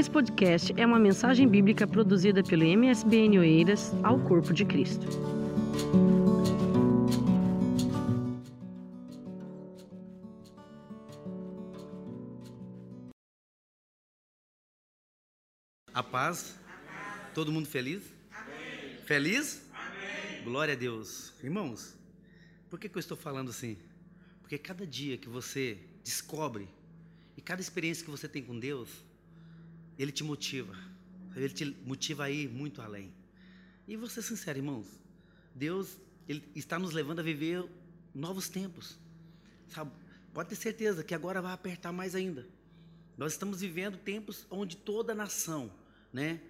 Esse podcast é uma mensagem bíblica produzida pelo MSBN Oeiras ao Corpo de Cristo. A paz? Todo mundo feliz? Feliz? Glória a Deus. Irmãos, por que, que eu estou falando assim? Porque cada dia que você descobre e cada experiência que você tem com Deus, Ele te motiva. Ele te motiva a ir muito além. E vou ser sincero, irmãos, Deus ele está nos levando a viver novos tempos. Sabe? Pode ter certeza que agora vai apertar mais ainda. Nós estamos vivendo tempos onde toda a nação, né,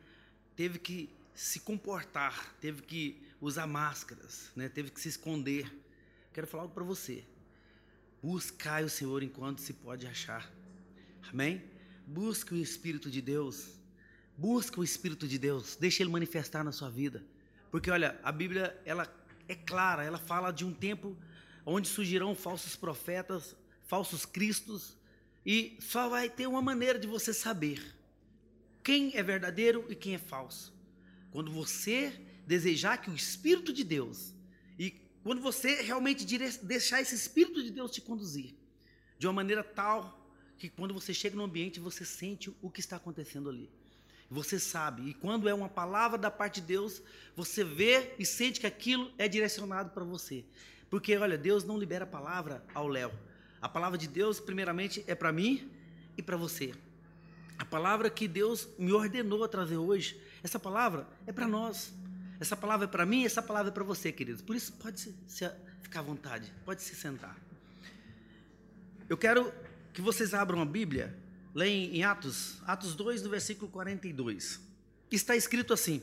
teve que se comportar, teve que usar máscaras, né, teve que se esconder. Quero falar algo para você. Buscai o Senhor enquanto se pode achar. Amém? Busque o Espírito de Deus. Busque o Espírito de Deus. Deixe ele manifestar na sua vida. Porque olha, a Bíblia ela é clara, ela fala de um tempo onde surgirão falsos profetas, falsos cristos, e só vai ter uma maneira de você saber quem é verdadeiro e quem é falso. Quando você desejar que o Espírito de Deus e quando você realmente deixar esse Espírito de Deus te conduzir de uma maneira tal que quando você chega no ambiente você sente o que está acontecendo ali. Você sabe, e quando é uma palavra da parte de Deus, você vê e sente que aquilo é direcionado para você. Porque, olha, Deus não libera a palavra ao Léo. A palavra de Deus, primeiramente, é para mim e para você. A palavra que Deus me ordenou a trazer hoje, essa palavra é para nós. Essa palavra é para mim, essa palavra é para você, queridos. Por isso, pode se, se, ficar à vontade, pode se sentar. Eu quero que vocês abram a Bíblia Leem em Atos, Atos 2, no versículo 42. Está escrito assim: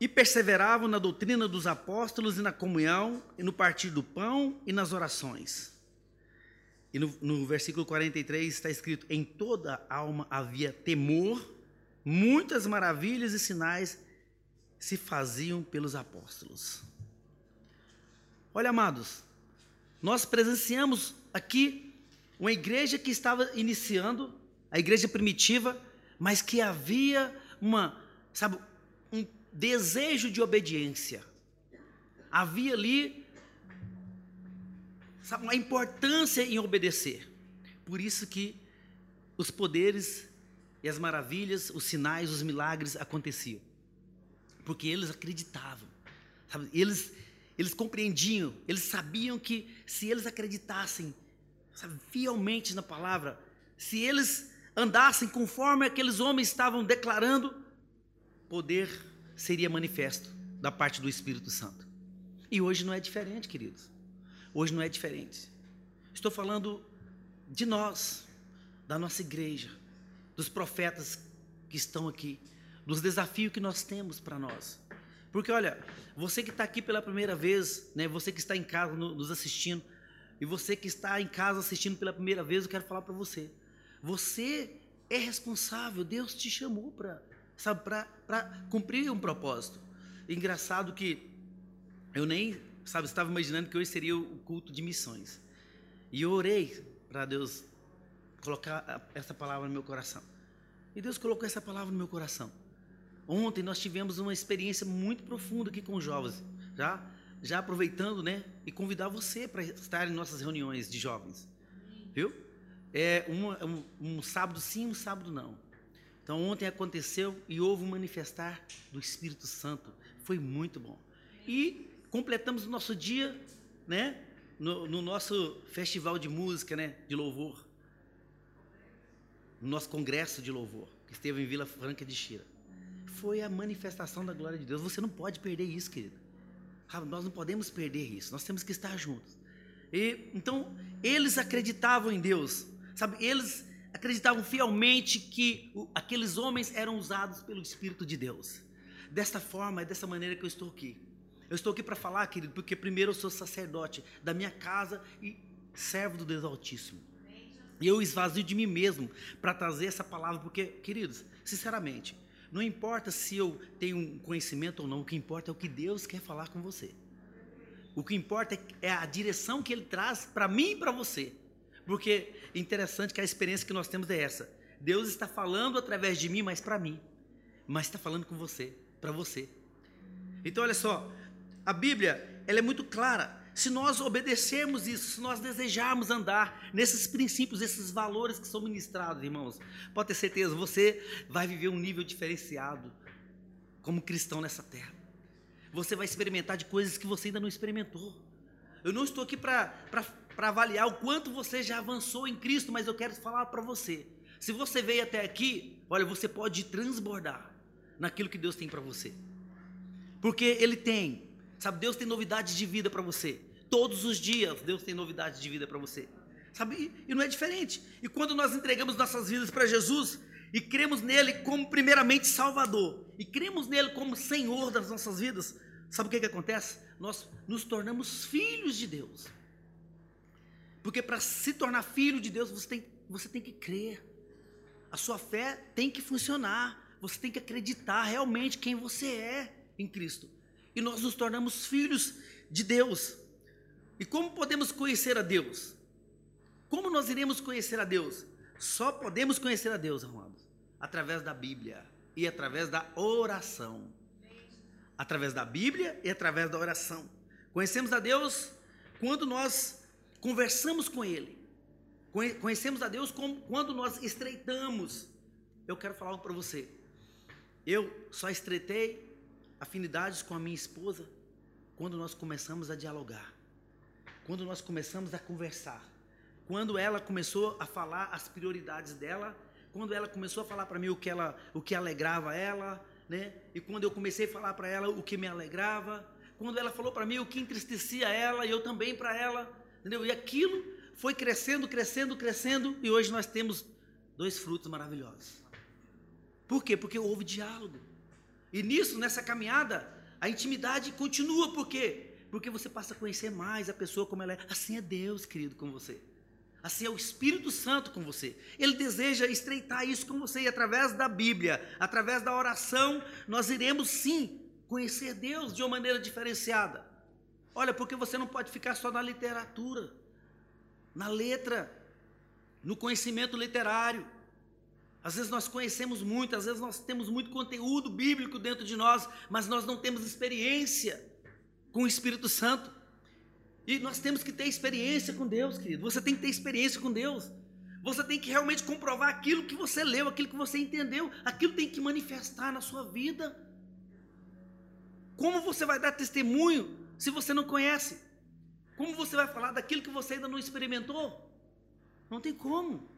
E perseveravam na doutrina dos apóstolos e na comunhão, e no partir do pão e nas orações. E no, no versículo 43 está escrito: Em toda alma havia temor, muitas maravilhas e sinais se faziam pelos apóstolos. Olha, amados, nós presenciamos aqui uma igreja que estava iniciando, a igreja primitiva, mas que havia uma, sabe, um desejo de obediência. Havia ali sabe, uma importância em obedecer. Por isso que os poderes e as maravilhas, os sinais, os milagres aconteciam. Porque eles acreditavam. Sabe? Eles, eles compreendiam, eles sabiam que se eles acreditassem sabe, fielmente na palavra, se eles andassem conforme aqueles homens estavam declarando, poder seria manifesto da parte do Espírito Santo. E hoje não é diferente, queridos. Hoje não é diferente. Estou falando de nós, da nossa igreja, dos profetas que estão aqui, dos desafios que nós temos para nós. Porque olha, você que está aqui pela primeira vez, né, você que está em casa nos assistindo, e você que está em casa assistindo pela primeira vez, eu quero falar para você. Você é responsável, Deus te chamou para, sabe, para cumprir um propósito. Engraçado que eu nem, sabe, estava imaginando que hoje seria o culto de missões. E eu orei para Deus colocar essa palavra no meu coração. E Deus colocou essa palavra no meu coração. Ontem nós tivemos uma experiência muito profunda aqui com os jovens, já já aproveitando, né, e convidar você para estar em nossas reuniões de jovens, viu? É um, um sábado sim, um sábado não. Então ontem aconteceu e houve um manifestar do Espírito Santo, foi muito bom. E completamos o nosso dia, né, no, no nosso festival de música, né, de louvor, no nosso congresso de louvor que esteve em Vila Franca de Xira. Foi a manifestação da glória de Deus. Você não pode perder isso, querido. Nós não podemos perder isso, nós temos que estar juntos. E, então, eles acreditavam em Deus, sabe? Eles acreditavam fielmente que o, aqueles homens eram usados pelo Espírito de Deus. Desta forma, é dessa maneira que eu estou aqui. Eu estou aqui para falar, querido, porque primeiro eu sou sacerdote da minha casa e servo do Deus Altíssimo. E eu esvazio de mim mesmo para trazer essa palavra, porque, queridos, sinceramente, não importa se eu tenho um conhecimento ou não, o que importa é o que Deus quer falar com você. O que importa é a direção que Ele traz para mim e para você. Porque é interessante que a experiência que nós temos é essa. Deus está falando através de mim, mas para mim. Mas está falando com você, para você. Então, olha só, a Bíblia, ela é muito clara. Se nós obedecermos isso, se nós desejarmos andar nesses princípios, esses valores que são ministrados, irmãos, pode ter certeza, você vai viver um nível diferenciado como cristão nessa terra. Você vai experimentar de coisas que você ainda não experimentou. Eu não estou aqui para avaliar o quanto você já avançou em Cristo, mas eu quero falar para você. Se você veio até aqui, olha, você pode transbordar naquilo que Deus tem para você. Porque Ele tem, sabe, Deus tem novidades de vida para você. Todos os dias Deus tem novidades de vida para você. Sabe, e não é diferente. E quando nós entregamos nossas vidas para Jesus e cremos nele como primeiramente Salvador, e cremos nele como Senhor das nossas vidas, sabe o que, que acontece? Nós nos tornamos filhos de Deus. Porque para se tornar filho de Deus, você tem, você tem que crer. A sua fé tem que funcionar. Você tem que acreditar realmente quem você é em Cristo. E nós nos tornamos filhos de Deus. E como podemos conhecer a Deus? Como nós iremos conhecer a Deus? Só podemos conhecer a Deus, amados, através da Bíblia e através da oração. Através da Bíblia e através da oração. Conhecemos a Deus quando nós conversamos com Ele. Conhecemos a Deus quando nós estreitamos. Eu quero falar para você. Eu só estreitei afinidades com a minha esposa quando nós começamos a dialogar. Quando nós começamos a conversar. Quando ela começou a falar as prioridades dela, quando ela começou a falar para mim o que ela, o que alegrava ela, né? E quando eu comecei a falar para ela o que me alegrava, quando ela falou para mim o que entristecia ela e eu também para ela, entendeu? E aquilo foi crescendo, crescendo, crescendo, e hoje nós temos dois frutos maravilhosos. Por quê? Porque houve diálogo. E nisso, nessa caminhada, a intimidade continua, por quê? Porque você passa a conhecer mais a pessoa como ela é. Assim é Deus, querido, com você. Assim é o Espírito Santo com você. Ele deseja estreitar isso com você e através da Bíblia, através da oração, nós iremos sim conhecer Deus de uma maneira diferenciada. Olha, porque você não pode ficar só na literatura, na letra, no conhecimento literário. Às vezes nós conhecemos muito, às vezes nós temos muito conteúdo bíblico dentro de nós, mas nós não temos experiência com o Espírito Santo. E nós temos que ter experiência com Deus, querido. Você tem que ter experiência com Deus. Você tem que realmente comprovar aquilo que você leu, aquilo que você entendeu, aquilo tem que manifestar na sua vida. Como você vai dar testemunho se você não conhece? Como você vai falar daquilo que você ainda não experimentou? Não tem como.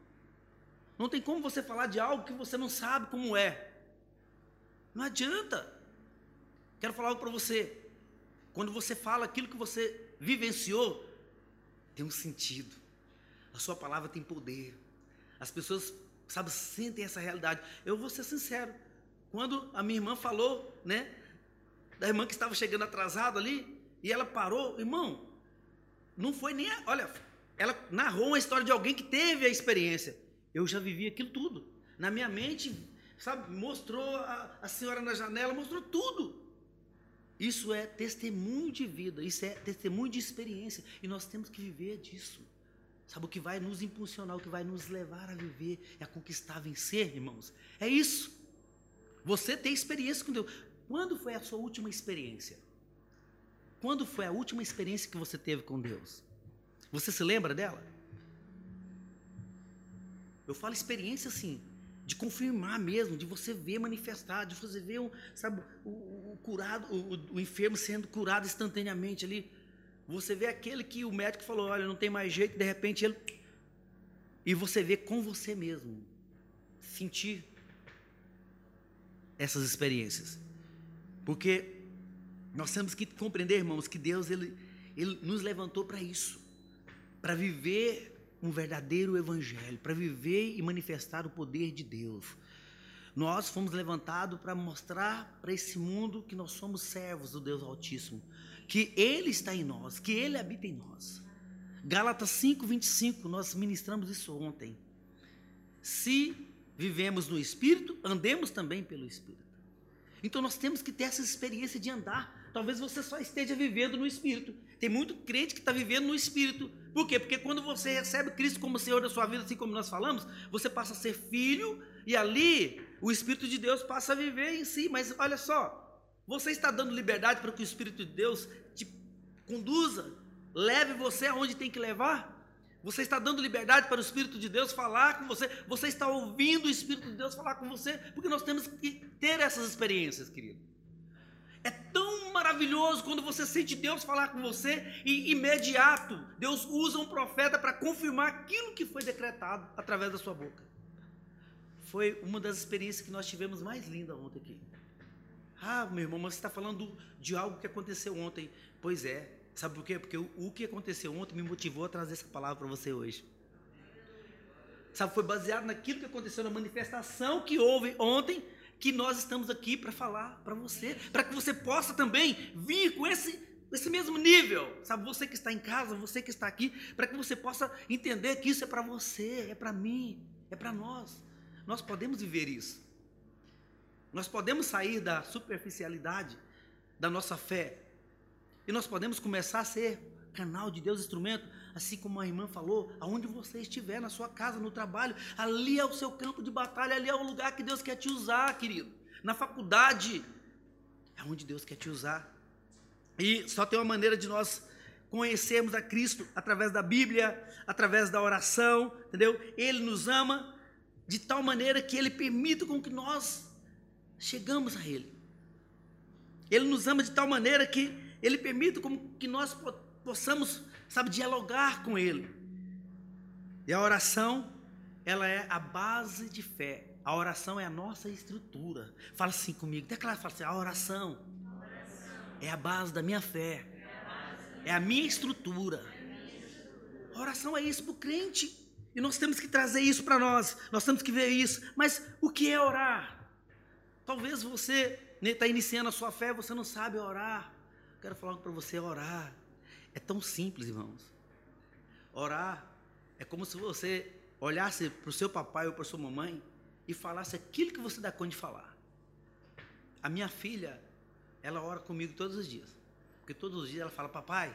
Não tem como você falar de algo que você não sabe como é. Não adianta. Quero falar algo para você. Quando você fala aquilo que você vivenciou, tem um sentido. A sua palavra tem poder. As pessoas, sabe, sentem essa realidade. Eu vou ser sincero. Quando a minha irmã falou, né, da irmã que estava chegando atrasada ali, e ela parou, irmão, não foi nem. A, olha, ela narrou uma história de alguém que teve a experiência. Eu já vivi aquilo tudo. Na minha mente, sabe, mostrou a, a senhora na janela, mostrou tudo. Isso é testemunho de vida, isso é testemunho de experiência. E nós temos que viver disso. Sabe o que vai nos impulsionar, o que vai nos levar a viver e a conquistar, a vencer, irmãos? É isso. Você tem experiência com Deus. Quando foi a sua última experiência? Quando foi a última experiência que você teve com Deus? Você se lembra dela? Eu falo experiência assim, de confirmar mesmo, de você ver manifestar, de você ver o, sabe, o, o curado, o, o, enfermo sendo curado instantaneamente ali. Você vê aquele que o médico falou, olha, não tem mais jeito, de repente ele. E você vê com você mesmo. Sentir essas experiências. Porque nós temos que compreender, irmãos, que Deus ele, ele nos levantou para isso, para viver um verdadeiro evangelho, para viver e manifestar o poder de Deus. Nós fomos levantados para mostrar para esse mundo que nós somos servos do Deus Altíssimo, que Ele está em nós, que Ele habita em nós. Gálatas 5, 25, nós ministramos isso ontem. Se vivemos no Espírito, andemos também pelo Espírito. Então nós temos que ter essa experiência de andar talvez você só esteja vivendo no Espírito. Tem muito crente que está vivendo no Espírito. Por quê? Porque quando você recebe Cristo como Senhor da sua vida, assim como nós falamos, você passa a ser filho e ali o Espírito de Deus passa a viver em si. Mas olha só, você está dando liberdade para que o Espírito de Deus te conduza, leve você aonde tem que levar? Você está dando liberdade para o Espírito de Deus falar com você? Você está ouvindo o Espírito de Deus falar com você? Porque nós temos que ter essas experiências, querido. Maravilhoso quando você sente Deus falar com você e imediato Deus usa um profeta para confirmar aquilo que foi decretado através da sua boca. Foi uma das experiências que nós tivemos mais linda ontem aqui. Ah, meu irmão, mas você está falando de algo que aconteceu ontem. Pois é, Sabe por quê? Porque o, o que aconteceu ontem me motivou a trazer essa palavra para você hoje. Sabe, foi baseado naquilo que aconteceu na manifestação que houve ontem, que nós estamos aqui para falar para você, para que você possa também vir com esse, esse mesmo nível. Sabe, você que está em casa, você que está aqui, para que você possa entender que isso é para você, é para mim, é para nós. Nós podemos viver isso. Nós podemos sair da superficialidade da nossa fé e nós podemos começar a ser canal de Deus, instrumento, assim como a irmã falou, aonde você estiver, na sua casa, no trabalho, ali é o seu campo de batalha, ali é o lugar que Deus quer te usar, querido. Na faculdade, é onde Deus quer te usar. E só tem uma maneira de nós conhecermos a Cristo através da Bíblia, através da oração, entendeu? Ele nos ama de tal maneira que ele permite com que nós chegamos a ele. Ele nos ama de tal maneira que ele permite como que nós possamos, sabe, dialogar com Ele. E a oração, ela é a base de fé. A oração é a nossa estrutura. Fala assim comigo, declara, fala assim, a oração, a é a base da minha fé. É a minha estrutura. A oração é isso para o crente. E nós temos que trazer isso para nós. Nós temos que ver isso. Mas o que é orar? Talvez você está iniciando a sua fé, você não sabe orar. Quero falar para você orar. É tão simples, irmãos. Orar é como se você olhasse para o seu papai ou para sua mamãe e falasse aquilo que você dá conta de falar. A minha filha, ela ora comigo todos os dias. Porque todos os dias ela fala, papai,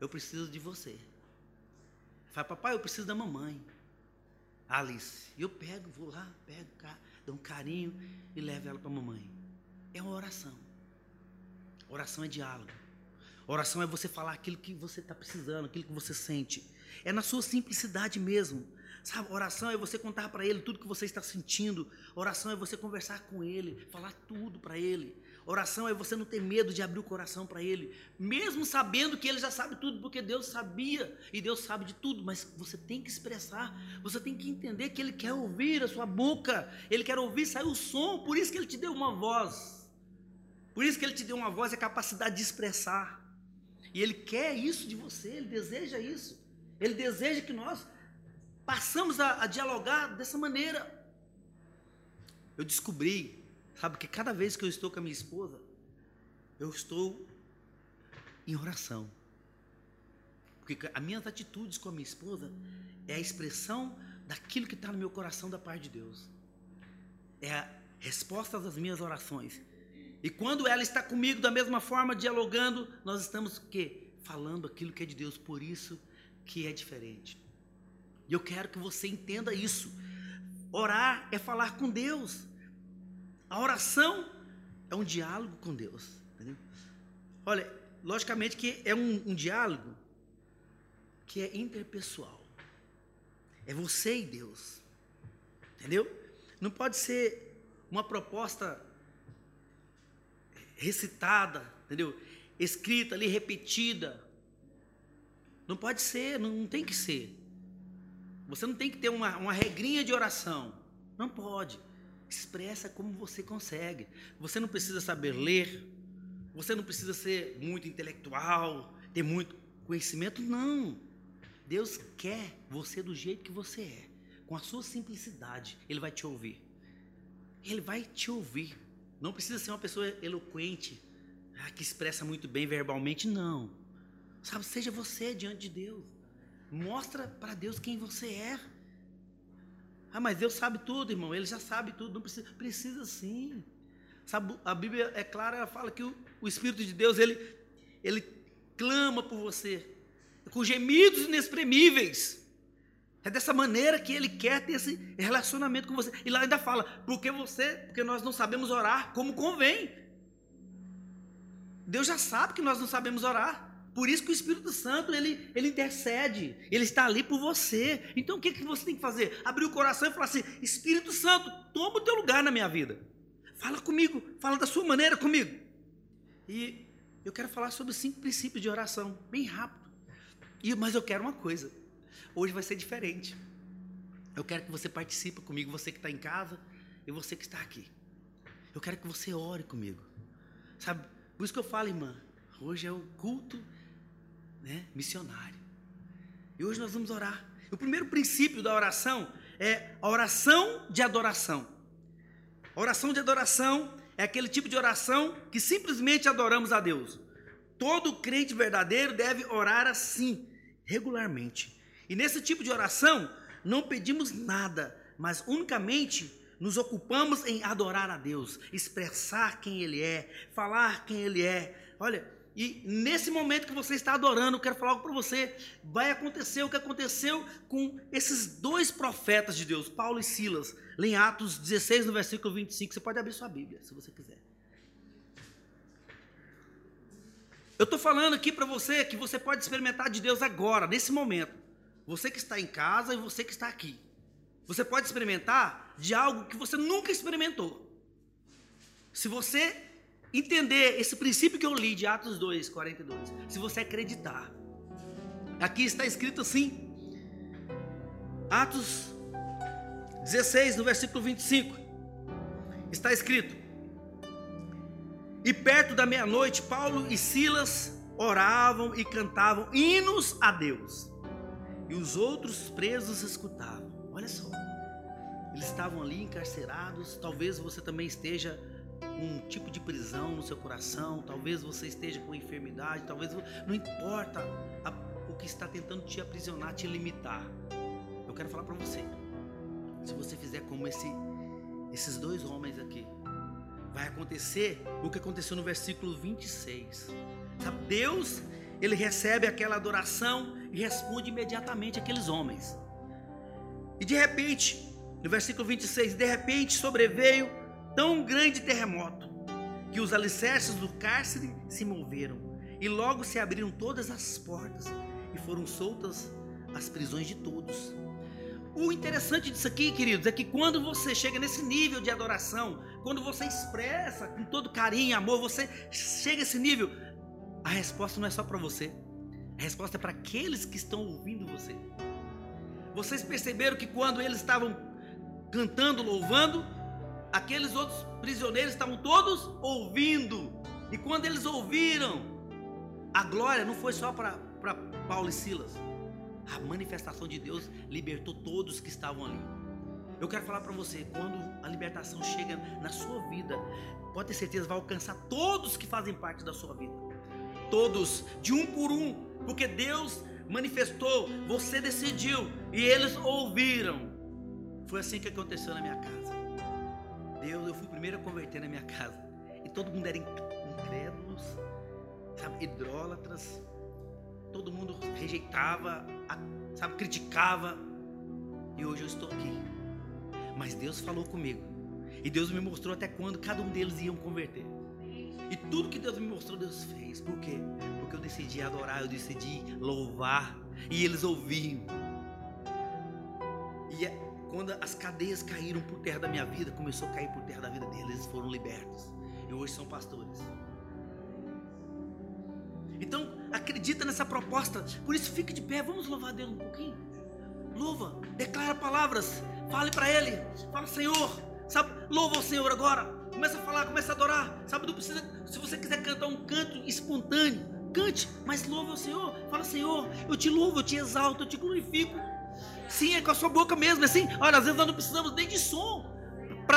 eu preciso de você. Fala, papai, eu preciso da mamãe. Alice. E eu pego, vou lá, pego, dou um carinho e levo ela para a mamãe. É uma oração. Oração é diálogo. Oração é você falar aquilo que você está precisando, aquilo que você sente. É na sua simplicidade mesmo. Sabe, oração é você contar para ele tudo que você está sentindo. Oração é você conversar com ele, falar tudo para ele. Oração é você não ter medo de abrir o coração para ele, mesmo sabendo que ele já sabe tudo, porque Deus sabia e Deus sabe de tudo, mas você tem que expressar, você tem que entender que ele quer ouvir a sua boca, ele quer ouvir sair o som, por isso que ele te deu uma voz. Por isso que ele te deu uma voz e a capacidade de expressar. E Ele quer isso de você, Ele deseja isso. Ele deseja que nós passamos a, a dialogar dessa maneira. Eu descobri, sabe, que cada vez que eu estou com a minha esposa, eu estou em oração. Porque as minhas atitudes com a minha esposa é a expressão daquilo que está no meu coração da parte de Deus. É a resposta das minhas orações. E quando ela está comigo da mesma forma, dialogando, nós estamos o quê? Falando aquilo que é de Deus, por isso que é diferente. E eu quero que você entenda isso. Orar é falar com Deus. A oração é um diálogo com Deus. Entendeu? Olha, logicamente que é um, um diálogo que é interpessoal. É você e Deus. Entendeu? Não pode ser uma proposta recitada, entendeu? Escrita ali, repetida. Não pode ser, não, não tem que ser. Você não tem que ter uma, uma regrinha de oração. Não pode. Expressa como você consegue. Você não precisa saber ler. Você não precisa ser muito intelectual, ter muito conhecimento. Não. Deus quer você do jeito que você é. Com a sua simplicidade, Ele vai te ouvir. Ele vai te ouvir. Não precisa ser uma pessoa eloquente, ah, que expressa muito bem verbalmente, não. Sabe, seja você diante de Deus. Mostra para Deus quem você é. Ah, mas Deus sabe tudo, irmão. Ele já sabe tudo. Não precisa, precisa sim. Sabe, a Bíblia é clara, ela fala que o, o Espírito de Deus, ele, ele clama por você, com gemidos inexprimíveis. É dessa maneira que ele quer ter esse relacionamento com você. E lá ainda fala, porque você, porque nós não sabemos orar como convém. Deus já sabe que nós não sabemos orar. Por isso que o Espírito Santo, ele, ele intercede, ele está ali por você. Então o que, que você tem que fazer? Abrir o coração e falar assim: Espírito Santo, toma o teu lugar na minha vida. Fala comigo, fala da sua maneira comigo. E eu quero falar sobre cinco princípios de oração, bem rápido. E, mas eu quero uma coisa. Hoje vai ser diferente. Eu quero que você participe comigo, você que está em casa e você que está aqui. Eu quero que você ore comigo. Sabe? Por isso que eu falo, irmã, hoje é o culto né, missionário. E hoje nós vamos orar. O primeiro princípio da oração é a oração de adoração. A oração de adoração é aquele tipo de oração que simplesmente adoramos a Deus. Todo crente verdadeiro deve orar assim, regularmente. E nesse tipo de oração, não pedimos nada, mas unicamente nos ocupamos em adorar a Deus, expressar quem Ele é, falar quem Ele é. Olha, e nesse momento que você está adorando, eu quero falar algo para você. Vai acontecer o que aconteceu com esses dois profetas de Deus, Paulo e Silas. Em Atos 16, no versículo 25. Você pode abrir sua Bíblia, se você quiser. Eu estou falando aqui para você que você pode experimentar de Deus agora, nesse momento. Você que está em casa e você que está aqui. Você pode experimentar de algo que você nunca experimentou. Se você entender esse princípio que eu li de Atos 2, 42, se você acreditar. Aqui está escrito assim, Atos 16, no versículo 25, está escrito: E perto da meia-noite, Paulo e Silas oravam e cantavam hinos a Deus, e os outros presos escutavam. Olha só, eles estavam ali encarcerados. Talvez você também esteja um tipo de prisão no seu coração, talvez você esteja com enfermidade, talvez não importa a, o que está tentando te aprisionar, te limitar. Eu quero falar para você. Se você fizer como esse, esses dois homens aqui, vai acontecer o que aconteceu no versículo 26. Sabe, Deus, ele recebe aquela adoração responde imediatamente aqueles homens. E de repente, no versículo 26, de repente sobreveio tão grande terremoto que os alicerces do cárcere se moveram e logo se abriram todas as portas e foram soltas as prisões de todos. O interessante disso aqui, queridos, é que quando você chega nesse nível de adoração, quando você expressa com todo carinho, amor, você chega a esse nível, a resposta não é só para você, a resposta é para aqueles que estão ouvindo você. Vocês perceberam que quando eles estavam cantando, louvando, aqueles outros prisioneiros estavam todos ouvindo. E quando eles ouviram, a glória não foi só para Paulo e Silas. A manifestação de Deus libertou todos que estavam ali. Eu quero falar para você, quando a libertação chega na sua vida, pode ter certeza vai alcançar todos que fazem parte da sua vida. Todos, de um por um, porque Deus manifestou, você decidiu e eles ouviram. Foi assim que aconteceu na minha casa. Deus, eu fui o primeiro a converter na minha casa. E todo mundo era incrédulos, sabe, idólatras. Todo mundo rejeitava, sabe, criticava. E hoje eu estou aqui. Mas Deus falou comigo. E Deus me mostrou até quando cada um deles iam converter. E tudo que Deus me mostrou, Deus fez. Por quê? Porque eu decidi adorar, eu decidi louvar. E eles ouviam. E é quando as cadeias caíram por terra da minha vida, começou a cair por terra da vida deles, eles foram libertos. E hoje são pastores. Então, acredita nessa proposta. Por isso, fique de pé. Vamos louvar Deus um pouquinho. Louva, declara palavras. Fale para Ele. Fala, Senhor. Sabe, louva o Senhor agora. Começa a falar, começa a adorar. Sabe, não precisa. Se você quiser cantar um canto espontâneo, cante, mas louva o Senhor. Fala, Senhor, eu te louvo, eu te exalto, eu te glorifico. Sim, é com a sua boca mesmo. É assim, olha, às vezes nós não precisamos nem de som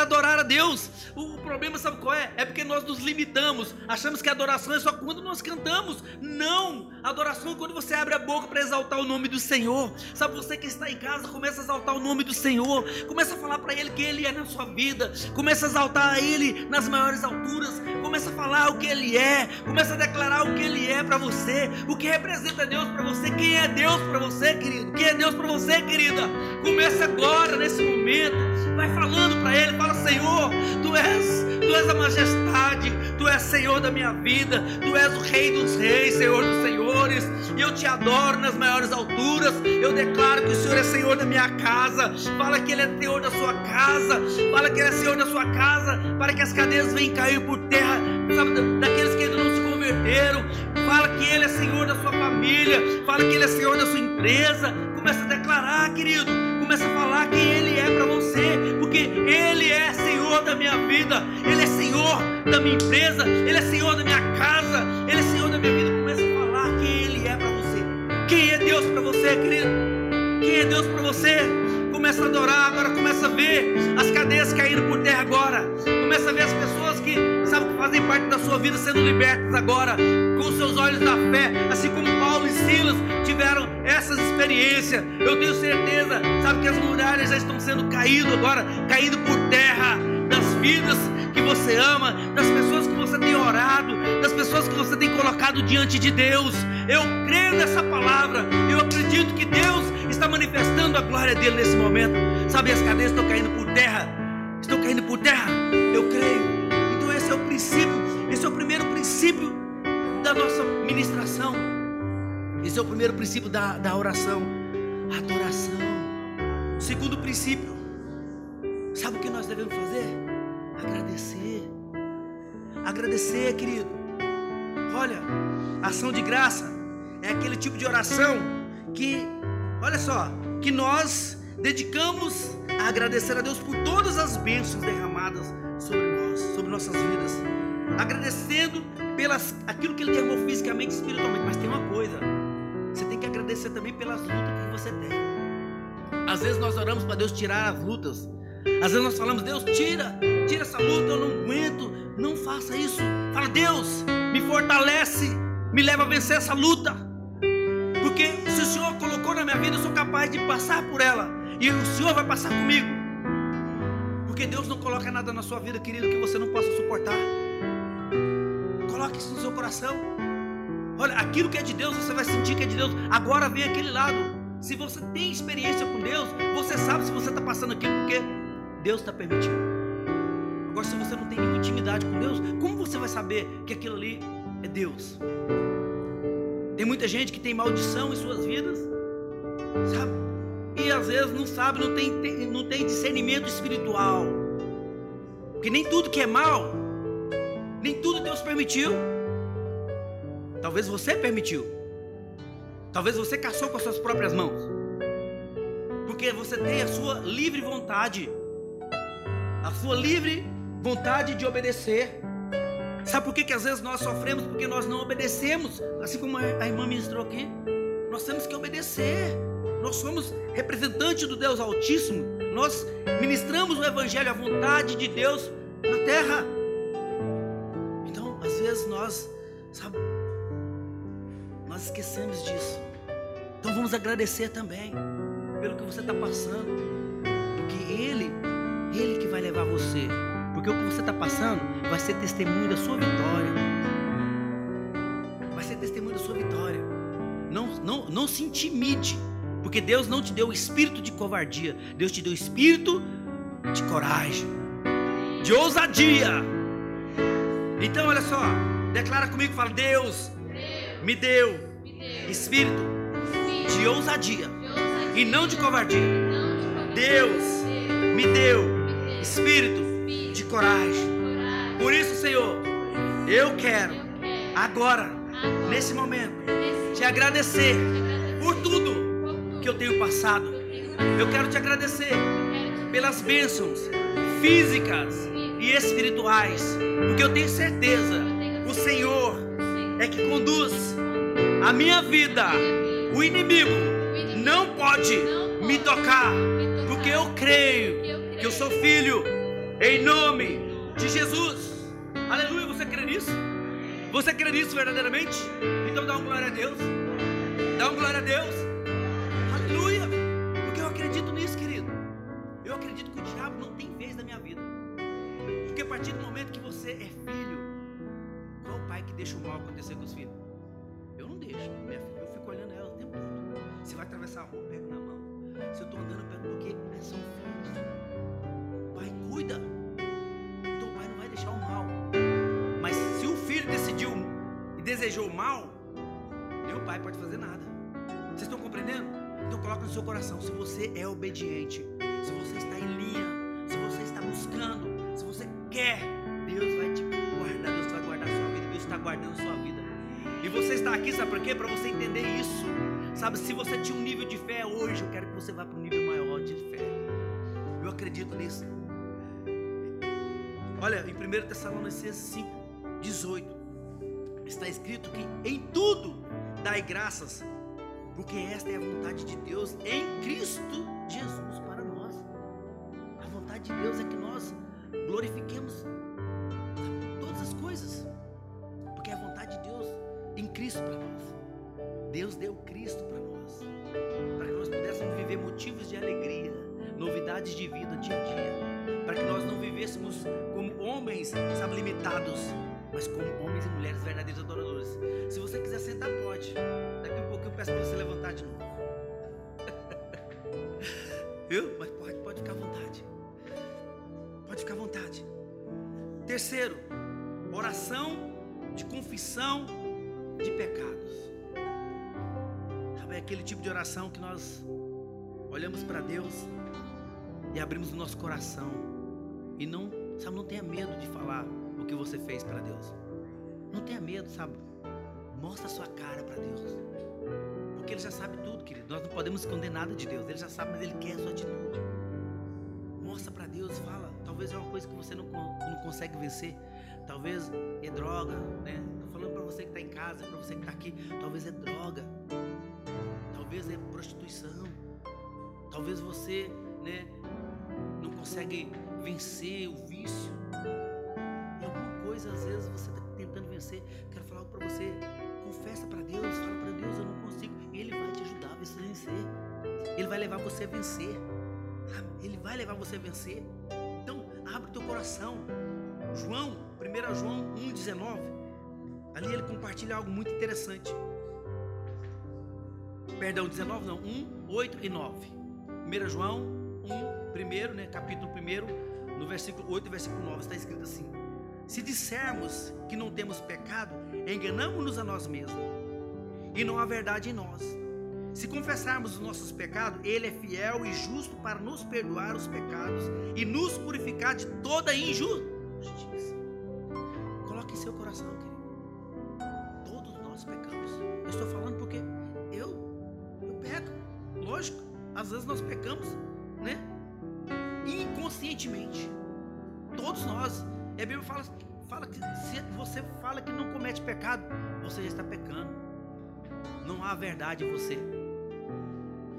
adorar a Deus. O problema sabe qual é? É porque nós nos limitamos, achamos que a adoração é só quando nós cantamos. Não! A adoração é quando você abre a boca para exaltar o nome do Senhor. Sabe, você que está em casa, começa a exaltar o nome do Senhor, começa a falar para Ele que Ele é na sua vida, começa a exaltar Ele nas maiores alturas, começa a falar o que Ele é, começa a declarar o que Ele é para você, o que representa Deus para você, quem é Deus para você, querido, quem é Deus para você, querida. Começa agora, nesse momento, vai falando para Ele, fala: Senhor, Tu és, Tu és a majestade, Tu és Senhor da minha vida, Tu és o Rei dos Reis, Senhor dos Senhores, e eu te adoro nas maiores alturas. Eu declaro que o Senhor é Senhor da minha casa. Fala que Ele é Senhor da sua casa, fala que Ele é Senhor da sua casa, para que as cadeias venham cair por terra, sabe, daqueles que ainda não se converteram. Fala que Ele é Senhor da sua família, fala que Ele é Senhor da sua empresa. Começa a declarar, querido. Começa a falar quem Ele é para você, porque Ele é Senhor da minha vida, Ele é Senhor da minha empresa, Ele é Senhor da minha casa, Ele é Senhor da minha vida. Começa a falar quem Ele é para você. Quem é Deus para você, querido? Quem é Deus para você? Começa a adorar, agora começa a ver as cadeias caindo por terra agora. Começa a ver as pessoas que, sabe, que fazem parte da sua vida sendo libertas agora, com seus olhos da fé, assim como Paulo e Silas tiveram essas experiências. Eu tenho certeza, sabe, que as muralhas já estão sendo caídas agora, caindo por terra das vidas que você ama, das pessoas que você tem orado, das pessoas que você tem colocado diante de Deus. Eu creio nessa palavra. Eu acredito que Deus está manifestando a glória dele nesse momento. Sabe, as cadeias estão caindo por terra. Estão caindo por terra. Eu creio. Então esse é o princípio. Esse é o primeiro princípio da nossa ministração. Esse é o primeiro princípio da, da oração. Adoração. Segundo princípio. Sabe o que nós devemos fazer? Agradecer. Agradecer, querido. Olha, ação de graça é aquele tipo de oração que, olha só, que nós dedicamos a agradecer a Deus por todas as bênçãos derramadas sobre nós, sobre nossas vidas. Agradecendo pelas aquilo que ele derramou fisicamente e espiritualmente. Mas tem uma coisa: agradecer também pelas lutas que você tem. Às vezes nós oramos para Deus tirar as lutas. Às vezes nós falamos, Deus, tira, tira essa luta, eu não aguento. Não faça isso. Fala, Deus, me fortalece, me leva a vencer essa luta. Porque se o Senhor colocou na minha vida, eu sou capaz de passar por ela. E o Senhor vai passar comigo. Porque Deus não coloca nada na sua vida, querido, que você não possa suportar. Coloque isso no seu coração. Olha, aquilo que é de Deus, você vai sentir que é de Deus. Agora vem aquele lado. Se você tem experiência com Deus, você sabe se você está passando aquilo porque Deus está permitindo. Agora, se você não tem nenhuma intimidade com Deus, como você vai saber que aquilo ali é Deus? Tem muita gente que tem maldição em suas vidas, sabe? E às vezes não sabe, não tem, tem, não tem discernimento espiritual. Porque nem tudo que é mal, nem tudo Deus permitiu. Talvez você permitiu. Talvez você caçou com as suas próprias mãos. Porque você tem a sua livre vontade. A sua livre vontade de obedecer. Sabe por que, que às vezes nós sofremos? Porque nós não obedecemos. Assim como a irmã ministrou aqui. Nós temos que obedecer. Nós somos representantes do Deus Altíssimo. Nós ministramos o Evangelho, a vontade de Deus na terra. Então, às vezes nós, sabe, nós esquecemos disso. Então vamos agradecer também pelo que você está passando. Porque Ele, Ele que vai levar você. Porque o que você está passando vai ser testemunho da sua vitória. Vai ser testemunho da sua vitória. Não, não, não se intimide. Porque Deus não te deu o espírito de covardia. Deus te deu o espírito de coragem, de ousadia. Então, olha só. Declara comigo, fala: Deus me deu espírito de ousadia e não de covardia. Deus me deu espírito de coragem. Por isso, Senhor, eu quero agora, nesse momento, te agradecer por tudo que eu tenho passado. Eu quero te agradecer pelas bênçãos físicas e espirituais, porque eu tenho certeza, o Senhor é que conduz a minha vida. O inimigo não pode me tocar, porque eu creio que eu sou filho Em nome de Jesus. Aleluia, você crê nisso? Você crê nisso verdadeiramente? Então dá um glória a Deus. Dá um glória a Deus. Aleluia. Porque eu acredito nisso, querido. Eu acredito que o diabo não tem vez na minha vida. Porque a partir do momento que você é filho, pai que deixa o mal acontecer com os filhos? Eu não deixo. Minha filha, eu fico olhando ela o tempo todo. Se vai atravessar a rua, pego na mão. Se eu estou andando, pego porque são filhos. Pai, cuida. Então o pai não vai deixar o mal. Mas se o filho decidiu e desejou o mal, nenhum pai pode fazer nada. Vocês estão compreendendo? Então coloca no seu coração, se você é obediente, se você está em linha, se você está buscando, se você quer, guardando sua vida. E você está aqui, sabe por quê? Para você entender isso. Sabe, se você tinha um nível de fé hoje, eu quero que você vá para um nível maior de fé. Eu acredito nisso. Olha, em 1 Tessalonicenses 5, 18, está escrito que em tudo dai graças, porque esta é a vontade de Deus em Cristo Jesus para nós. A vontade de Deus é que nós glorifiquemos todas as coisas, em Cristo para nós. Deus deu Cristo para nós, para que nós pudéssemos viver motivos de alegria, novidades de vida dia a dia, para que nós não vivêssemos como homens, sabe, limitados, mas como homens e mulheres verdadeiros adoradores. Se você quiser sentar, pode. Daqui a pouco eu peço para você levantar de novo. Viu? Mas pode, pode ficar à vontade. Pode ficar à vontade. Terceiro, oração de confissão de pecados. É aquele tipo de oração que nós olhamos para Deus e abrimos o nosso coração e não, sabe, não tenha medo de falar o que você fez para Deus. Não tenha medo, sabe? Mostra a sua cara para Deus. Porque Ele já sabe tudo, querido. Nós não podemos esconder nada de Deus. Ele já sabe, mas Ele quer a sua atitude. Mostra para Deus, fala. Talvez é uma coisa que você não, não consegue vencer. Talvez é droga, né? Estou falando você que está em casa, para você que está aqui. Talvez é droga. Talvez é prostituição. Talvez você, né, não consegue vencer o vício. E alguma coisa, às vezes, você está tentando vencer. Quero falar para você. Confessa para Deus, fala para Deus, eu não consigo. Ele vai te ajudar a vencer. Ele vai levar você a vencer. Ele vai levar você a vencer. Então, abre teu coração. João, 1 João 1,19. Ali ele compartilha algo muito interessante. Perdão, 19 não, 1, 8 e 9. 1 João 1, primeiro, né, capítulo 1, no versículo 8 e versículo 9, está escrito assim: Se dissermos que não temos pecado, enganamos-nos a nós mesmos, e não há verdade em nós. Se confessarmos os nossos pecados, Ele é fiel e justo para nos perdoar os pecados e nos purificar de toda injustiça. Às vezes nós pecamos, né? Inconscientemente. Todos nós. E a Bíblia fala, fala que se você fala que não comete pecado, você já está pecando. Não há verdade em você.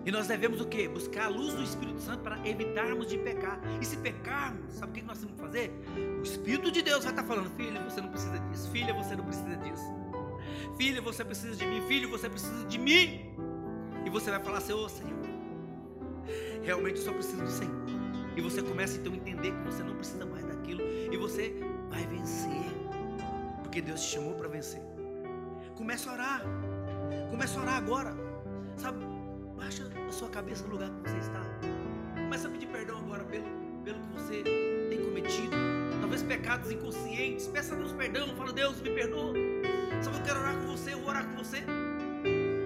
E nós devemos o que? Buscar a luz do Espírito Santo para evitarmos de pecar. E se pecarmos, sabe o que nós temos que fazer? O Espírito de Deus vai estar falando: Filho, você não precisa disso. Filha, você não precisa disso. Filha, você precisa de mim. Filho, você precisa de mim. E você vai falar assim: Ô oh, Senhor, realmente só preciso do Senhor. E você começa então a entender que você não precisa mais daquilo. E você vai vencer. Porque Deus te chamou para vencer. Começa a orar. Começa a orar agora. Sabe? Baixa a sua cabeça no lugar que você está. Começa a pedir perdão agora pelo, pelo que você tem cometido. Talvez pecados inconscientes. Peça a Deus perdão. Fala, Deus, me perdoa. Sabe, eu quero orar com você, eu vou orar com você.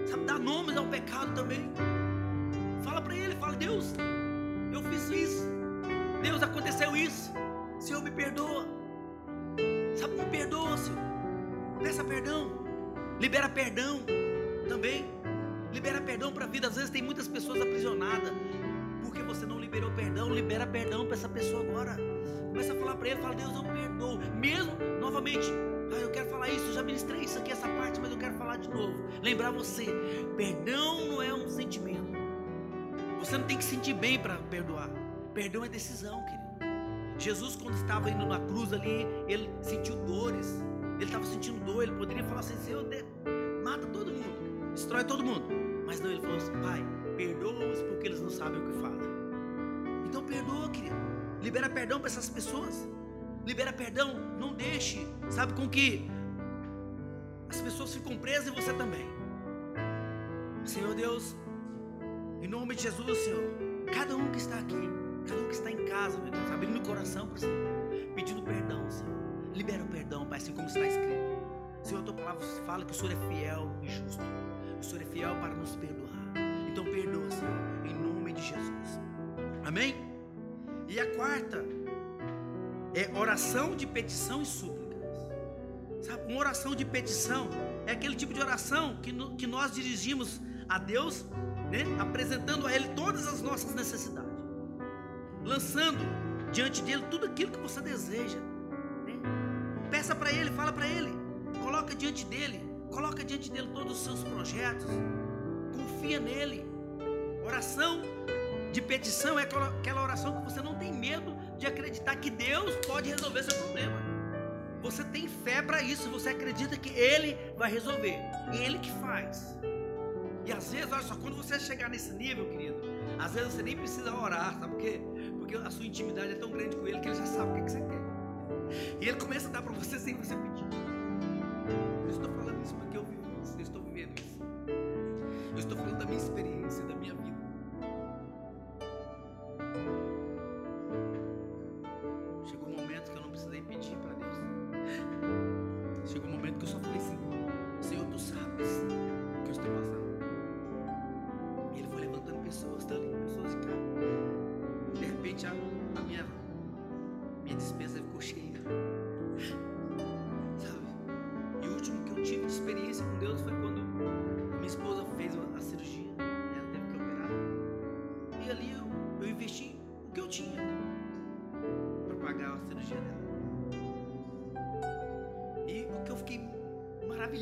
Sabe, dá nomes ao pecado também. Deus, eu fiz isso. Deus, aconteceu isso. Senhor, me perdoa. Sabe, me perdoa, Senhor. Peça perdão. Libera perdão também. Libera perdão para a vida. Às vezes tem muitas pessoas aprisionadas. Porque você não liberou perdão, libera perdão para essa pessoa agora. Começa a falar para ele, fala, Deus, eu perdoo. Mesmo, novamente, ah, eu quero falar isso, eu já ministrei isso aqui, essa parte, mas eu quero falar de novo. Lembrar você, perdão não é um sentimento. Você não tem que sentir bem para perdoar. Perdão é decisão, querido. Jesus, quando estava indo na cruz ali, ele sentiu dores. Ele estava sentindo dor. Ele poderia falar assim: Senhor, mata todo mundo, destrói todo mundo. Mas não, ele falou assim: Pai, perdoa-os porque eles não sabem o que fazem. Então perdoa, querido. Libera perdão para essas pessoas. Libera perdão. Não deixe, sabe com que as pessoas ficam presas e você também. Senhor Deus, em nome de Jesus, Senhor, cada um que está aqui, cada um que está em casa, meu Deus, abrindo o coração para Senhor, pedindo perdão, Senhor. Libera o perdão, Pai, assim como está escrito. Senhor, a tua palavra fala que o Senhor é fiel e justo. O Senhor é fiel para nos perdoar. Então perdoa, Senhor, em nome de Jesus. Amém? E a quarta é oração de petição e súplicas. Sabe, uma oração de petição é aquele tipo de oração que, no, que nós dirigimos a Deus, né, apresentando a Ele todas as nossas necessidades, lançando diante dele tudo aquilo que você deseja. Né? Peça para Ele, fala para Ele, coloca diante dele, coloca diante dele todos os seus projetos, confia nele. Oração de petição é aquela oração que você não tem medo de acreditar que Deus pode resolver seu problema. Você tem fé para isso, você acredita que Ele vai resolver, e Ele que faz. E às vezes, olha só, quando você chegar nesse nível, querido, às vezes você nem precisa orar, sabe por quê? Porque a sua intimidade é tão grande com Ele que Ele já sabe o que, que você quer. E Ele começa a dar para você sem você pedir.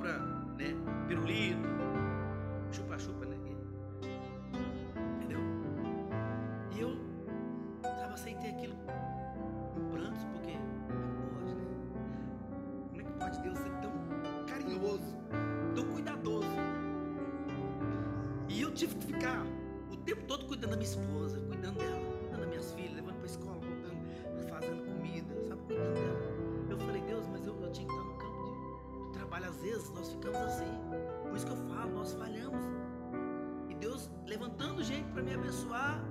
Compra, né, pirulito, chupa-chupa, né? Entendeu? E eu, sabe, aceitei aquilo em prantos, porque pode, né? Como é que pode Deus ser tão carinhoso, tão cuidadoso? E eu tive que ficar o tempo todo cuidando da minha esposa, cuidando dela, vezes nós ficamos assim. Por isso que eu falo, nós falhamos. E Deus levantando gente para me abençoar,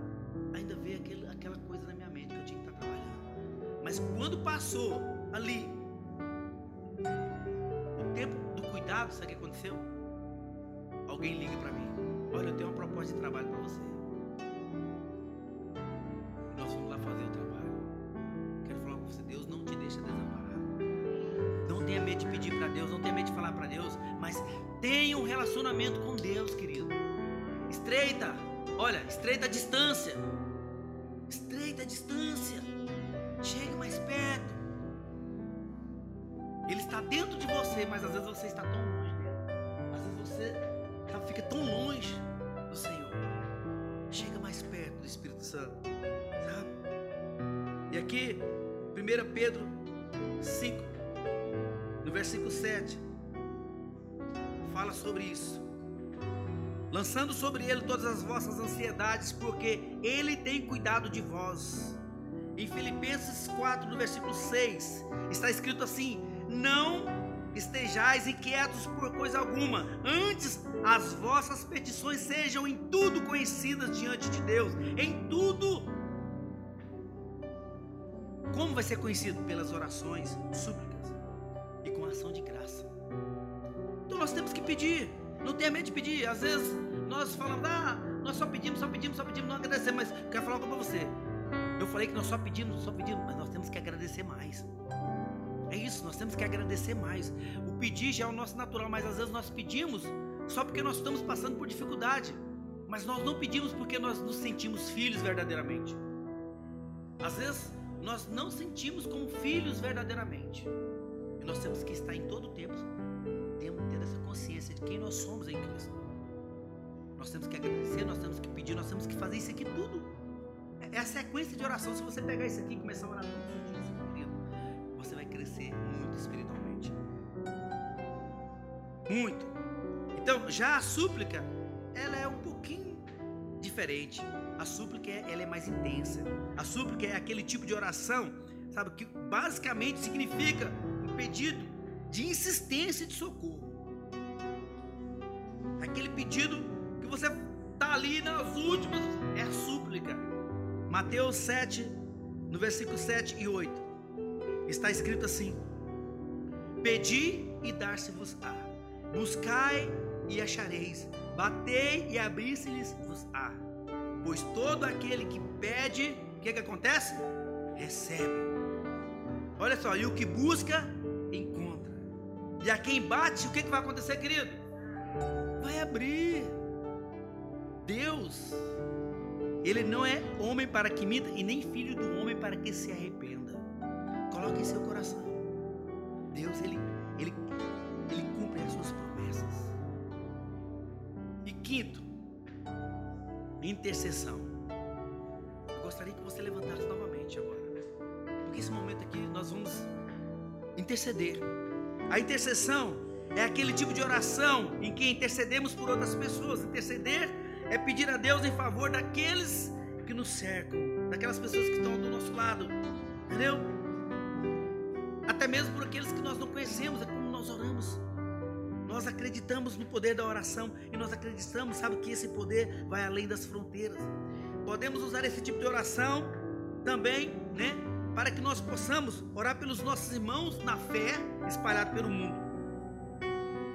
ainda veio aquele, aquela coisa na minha mente que eu tinha que estar trabalhando. Mas quando passou ali o tempo do cuidado, sabe o que aconteceu? Alguém liga para mim. Olha, eu tenho uma proposta de trabalho para você. Relacionamento com Deus, querido. Estreita, olha, estreita a distância. Estreita a distância. Chegue mais perto. Ele está dentro de você, mas às vezes você está tão longe dele. Às vezes você fica tão longe do Senhor. Chega mais perto do Espírito Santo. Sabe? E aqui, 1 Pedro 5, no versículo 7, fala sobre isso. Lançando sobre ele todas as vossas ansiedades, porque ele tem cuidado de vós. Em Filipenses 4, no versículo 6, está escrito assim: Não estejais inquietos por coisa alguma, antes as vossas petições sejam em tudo conhecidas diante de Deus, em tudo. Como vai ser conhecido? Pelas orações, súplicas ação de graça. Nós temos que pedir. Não tenha medo de pedir. Às vezes nós falamos, ah, nós só pedimos, só pedimos, só pedimos, não agradecemos. Mas quero falar coisa para você. Eu falei que nós só pedimos, só pedimos, mas nós temos que agradecer mais. É isso, nós temos que agradecer mais. O pedir já é o nosso natural, mas às vezes nós pedimos só porque nós estamos passando por dificuldade. Mas nós não pedimos porque nós nos sentimos filhos verdadeiramente. Às vezes nós não sentimos como filhos verdadeiramente. E nós temos que estar em todo tempo temos ter essa consciência de quem nós somos em Cristo. Nós temos que agradecer, nós temos que pedir, nós temos que fazer isso aqui tudo. É, é a sequência de oração. Se você pegar isso aqui e começar a orar todos os dias, você vai crescer muito espiritualmente. Muito. Então, já a súplica, ela é um pouquinho diferente. A súplica ela é mais intensa. A súplica é aquele tipo de oração, sabe, que basicamente significa um pedido de insistência de socorro. Aquele pedido que você está ali nas últimas, é súplica. Mateus 7, no versículo 7 e 8, está escrito assim: Pedi e dar-se-vos-á, buscai e achareis, batei e abri-se-lhes-vos-á. Pois todo aquele que pede, o que, que acontece? Recebe. Olha só, e o que busca, encontra. E a quem bate, o que, que vai acontecer, querido? Vai abrir. Deus, Ele não é homem para que minta e nem filho do homem para que se arrependa. Coloque em seu coração. Deus, Ele, Ele, Ele cumpre as suas promessas. E quinto, intercessão. Eu gostaria que você levantasse novamente agora. Porque esse momento aqui nós vamos interceder. A intercessão é aquele tipo de oração em que intercedemos por outras pessoas. Interceder é pedir a Deus em favor daqueles que nos cercam, daquelas pessoas que estão do nosso lado. Entendeu? Até mesmo por aqueles que nós não conhecemos, é como nós oramos. Nós acreditamos no poder da oração e nós acreditamos, sabe, que esse poder vai além das fronteiras. Podemos usar esse tipo de oração também, né, para que nós possamos orar pelos nossos irmãos na fé espalhados pelo mundo.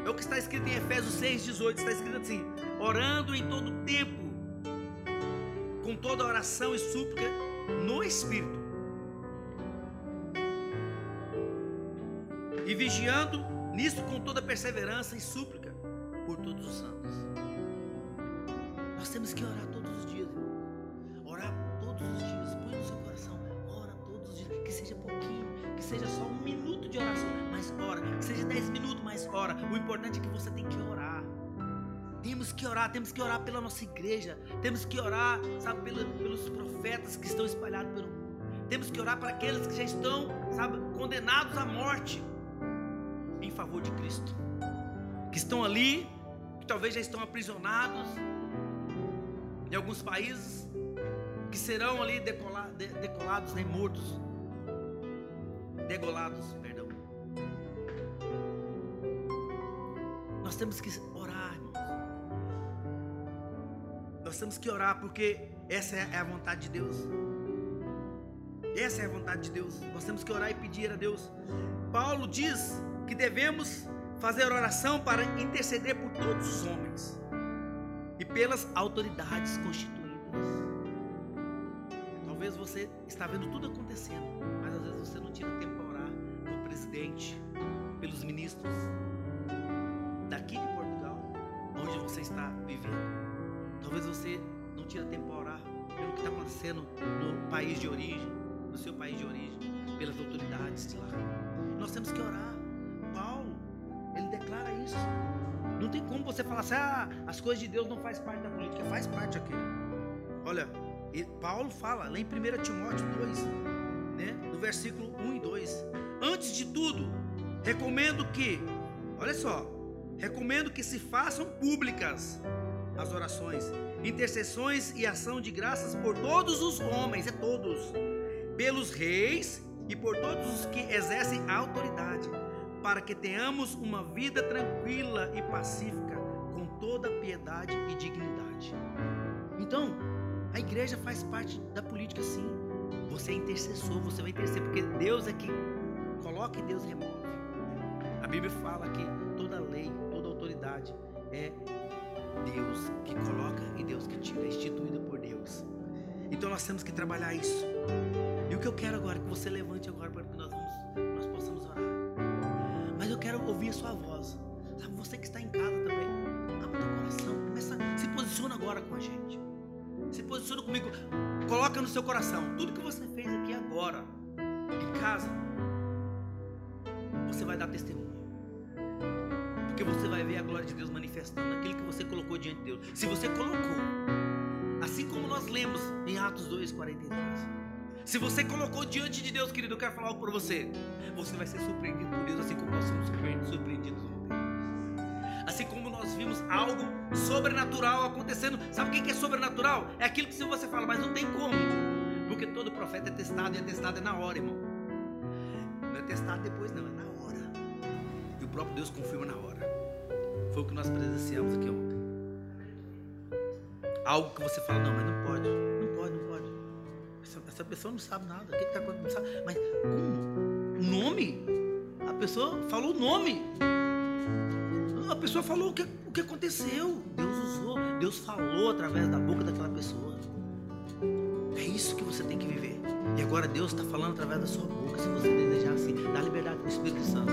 É o que está escrito em Efésios 6,18, está escrito assim: orando em todo tempo, com toda oração e súplica no Espírito, e vigiando nisso com toda perseverança e súplica por todos os santos. Nós temos que orar O importante é que você tem que orar. Temos que orar, temos que orar pela nossa igreja, temos que orar, sabe, pelos profetas que estão espalhados pelo mundo. Temos que orar para aqueles que já estão, sabe, condenados à morte em favor de Cristo, que estão ali, que talvez já estão aprisionados em alguns países, que serão ali decola, de, decolados, né, mortos, degolados, perdão. Nós temos que orar, irmãos. Nós temos que orar porque essa é a vontade de Deus. Essa é a vontade de Deus. Nós temos que orar e pedir a Deus. Paulo diz que devemos fazer oração para interceder por todos os homens e pelas autoridades constituídas. Talvez você está vendo tudo acontecendo, mas às vezes você não tira tempo para orar pelo presidente, pelos ministros daqui de Portugal, onde você está vivendo. Talvez você não tira tempo para orar pelo que está acontecendo no país de origem, no seu país de origem, pelas autoridades de lá. Nós temos que orar. Paulo, ele declara isso. Não tem como você falar assim, ah, as coisas de Deus não faz parte da política, faz parte aqui. Olha, Paulo fala lá em 1 Timóteo 2, né, no versículo 1 e 2. Antes de tudo, recomendo que, olha só, recomendo que se façam públicas as orações, intercessões e ação de graças por todos os homens, é todos, pelos reis e por todos os que exercem autoridade para que tenhamos uma vida tranquila e pacífica, com toda piedade e dignidade. Então, a igreja faz parte da política sim. Você é intercessor, você vai interceder, porque Deus é que coloca e Deus remove. A Bíblia fala que toda lei, autoridade é Deus que coloca e Deus que tira, é por Deus. Então nós temos que trabalhar isso. E o que eu quero agora é que você levante agora para que nós, vamos, nós possamos orar. Mas eu quero ouvir a sua voz. Sabe, você que está em casa também. Abre teu coração. Começa, se posiciona agora com a gente. Se posiciona comigo. Coloca no seu coração. Tudo que você fez aqui agora, em casa, você vai dar testemunho. Porque você vai ver a glória de Deus manifestando aquilo que você colocou diante de Deus. Se você colocou, assim como nós lemos em Atos 2, 42. Se você colocou diante de Deus, querido, eu quero falar algo para você. Você vai ser surpreendido por Deus, assim como nós somos surpreendidos por Deus. Assim como nós vimos algo sobrenatural acontecendo. Sabe o que é sobrenatural? É aquilo que se você fala, mas não tem como. Porque todo profeta é testado e é testado é na hora, irmão. Não é testado depois, não, é na hora. Próprio Deus confirma na hora. Foi o que nós presenciamos aqui ontem. Algo que você fala, não, mas não pode. Não pode, não pode. Essa, essa pessoa não sabe nada. O que está acontecendo? Mas como? O nome? A pessoa falou o nome. A pessoa falou o que, o que aconteceu. Deus usou. Deus falou através da boca daquela pessoa. Isso que você tem que viver. E agora Deus está falando através da sua boca. Se você desejar assim, dá liberdade para o Espírito Santo.